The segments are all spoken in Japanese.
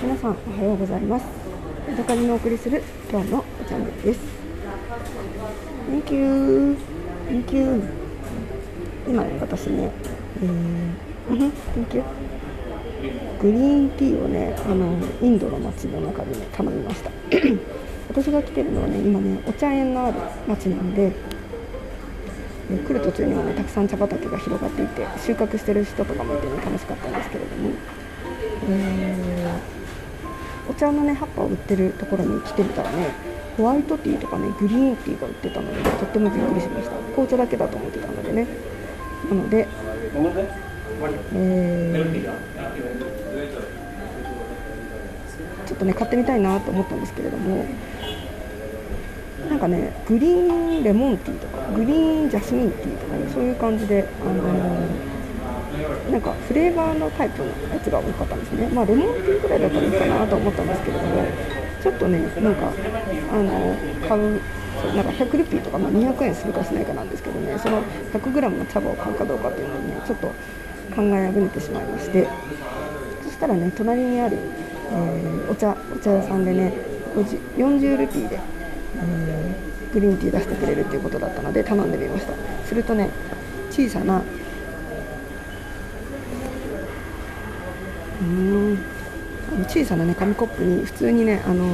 皆さんおはようございます。ヤドカリのお送りする今日のチャンネルです。Thank you. Thank you. 今ね私ねえー、Thank you. グリーンティーをねあのインドの街の中でね頼みました。私が来てるのはね今ねお茶園のある街なんでえ来る途中にはねたくさん茶畑が広がっていて収穫してる人とかもいてね楽しかったんですけれども、え、お茶のね葉っぱを売ってるところに来てみたらねホワイトティーとかねグリーンティーが売ってたので、ね、とってもびっくりしました。紅茶だけだと思ってたのでね。なので、えーちょっとね買ってみたいなと思ったんですけれどもなんかねグリーンレモンティーとかグリーンジャスミンティーとかねそういう感じで、あのー、なんかフレーバーのタイプのやつが多かったんですね。まあレモンティーぐらいだったらいいかなと思ったんですけれどもちょっとねなんかあの買うなんか100ルピーとか、まあ、200円するかしないかなんですけどねその 100g の茶葉を買うかどうかっていうのをねちょっと考えあぐねてしまいましてそしたらね隣にあるえー、お茶お茶屋さんでね40ルピーで、え、グリーンティー出してくれるっていうことだったので頼んでみました。するとね小さなうん。小さなね紙コップに普通にね、あのー、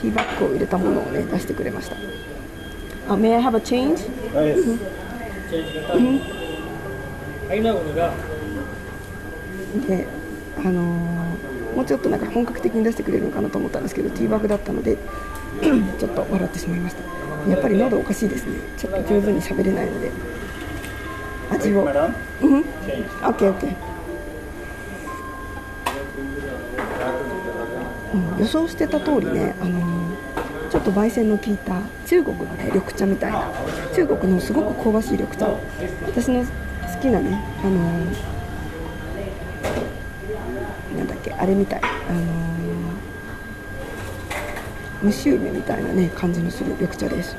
ティーバッグを入れたものをね出してくれました。あ、May I have a change? Yes. Mm-hmm. であのーもうちょっとなんか本格的に出してくれるのかなと思ったんですけどティーバッグだったので ちょっと笑ってしまいました。やっぱり喉おかしいですね。ちょっと上手に喋れないので。味を。うん。OKOK、予想してた通りね、あの、ちょっと焙煎の効いた中国のね緑茶みたいな中国のすごく香ばしい緑茶私の好きなね、あのなんだっけあれみたいあのー、蒸し梅みたいなね感じのする緑茶です。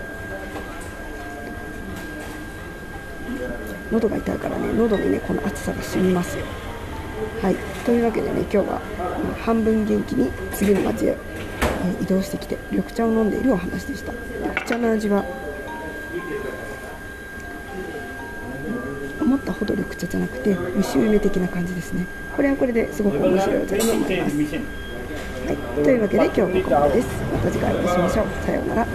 喉が痛いからね喉にねこの暑さが染みますよ。はい。というわけでね今日は半分元気に次の街へ移動してきて緑茶を飲んでいるお話でした。緑茶の味は思ったほど緑茶じゃなくて蒸し梅的な感じですね。これはこれですごく面白いお茶だと思います。はい、というわけで今日はここまでです。また次回お会いしましょう。さようなら。